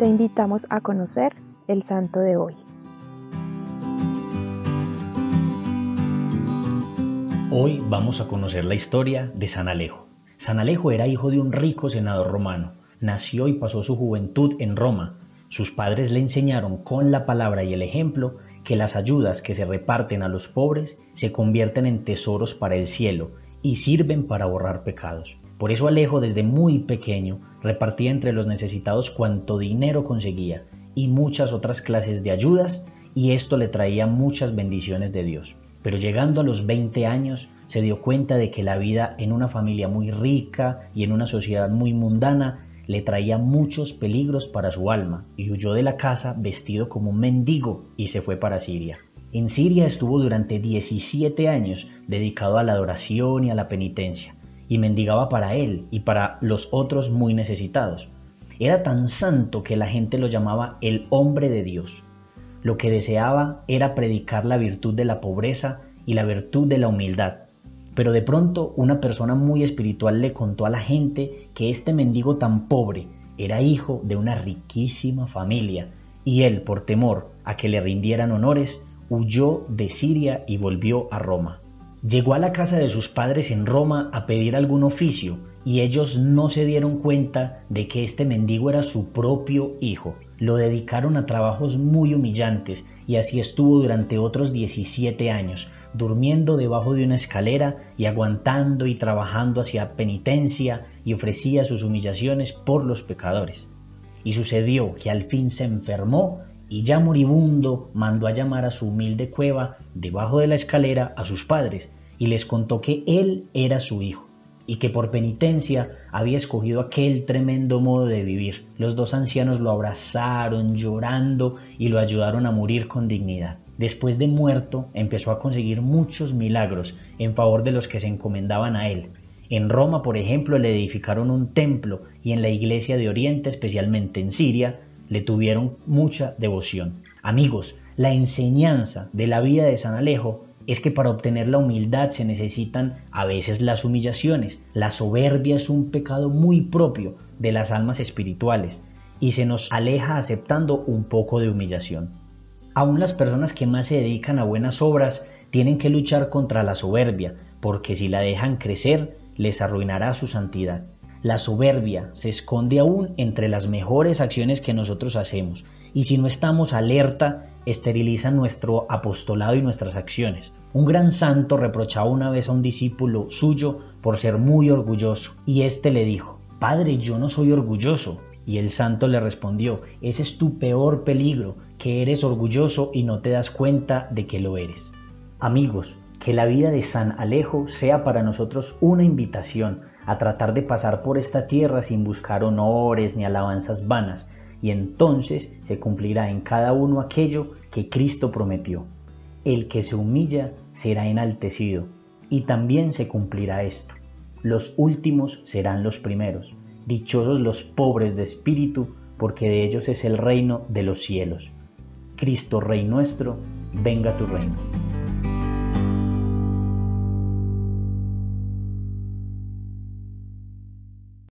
te invitamos a conocer el santo de hoy. Hoy vamos a conocer la historia de San Alejo. San Alejo era hijo de un rico senador romano. Nació y pasó su juventud en Roma. Sus padres le enseñaron con la palabra y el ejemplo que las ayudas que se reparten a los pobres se convierten en tesoros para el cielo y sirven para borrar pecados. Por eso Alejo desde muy pequeño repartía entre los necesitados cuanto dinero conseguía y muchas otras clases de ayudas y esto le traía muchas bendiciones de Dios. Pero llegando a los 20 años se dio cuenta de que la vida en una familia muy rica y en una sociedad muy mundana le traía muchos peligros para su alma y huyó de la casa vestido como un mendigo y se fue para Siria. En Siria estuvo durante 17 años dedicado a la adoración y a la penitencia y mendigaba para él y para los otros muy necesitados. Era tan santo que la gente lo llamaba el hombre de Dios. Lo que deseaba era predicar la virtud de la pobreza y la virtud de la humildad. Pero de pronto una persona muy espiritual le contó a la gente que este mendigo tan pobre era hijo de una riquísima familia y él, por temor a que le rindieran honores, huyó de Siria y volvió a Roma. Llegó a la casa de sus padres en Roma a pedir algún oficio y ellos no se dieron cuenta de que este mendigo era su propio hijo. Lo dedicaron a trabajos muy humillantes y así estuvo durante otros 17 años, durmiendo debajo de una escalera y aguantando y trabajando hacia penitencia y ofrecía sus humillaciones por los pecadores. Y sucedió que al fin se enfermó y ya moribundo mandó a llamar a su humilde cueva debajo de la escalera a sus padres y les contó que él era su hijo y que por penitencia había escogido aquel tremendo modo de vivir. Los dos ancianos lo abrazaron llorando y lo ayudaron a morir con dignidad. Después de muerto empezó a conseguir muchos milagros en favor de los que se encomendaban a él. En Roma, por ejemplo, le edificaron un templo y en la iglesia de Oriente, especialmente en Siria, le tuvieron mucha devoción. Amigos, la enseñanza de la vida de San Alejo es que para obtener la humildad se necesitan a veces las humillaciones. La soberbia es un pecado muy propio de las almas espirituales y se nos aleja aceptando un poco de humillación. Aún las personas que más se dedican a buenas obras tienen que luchar contra la soberbia, porque si la dejan crecer, les arruinará su santidad. La soberbia se esconde aún entre las mejores acciones que nosotros hacemos y si no estamos alerta, esteriliza nuestro apostolado y nuestras acciones. Un gran santo reprochaba una vez a un discípulo suyo por ser muy orgulloso y éste le dijo, Padre, yo no soy orgulloso. Y el santo le respondió, ese es tu peor peligro, que eres orgulloso y no te das cuenta de que lo eres. Amigos, que la vida de San Alejo sea para nosotros una invitación a tratar de pasar por esta tierra sin buscar honores ni alabanzas vanas, y entonces se cumplirá en cada uno aquello que Cristo prometió. El que se humilla será enaltecido, y también se cumplirá esto. Los últimos serán los primeros, dichosos los pobres de espíritu, porque de ellos es el reino de los cielos. Cristo Rey nuestro, venga tu reino.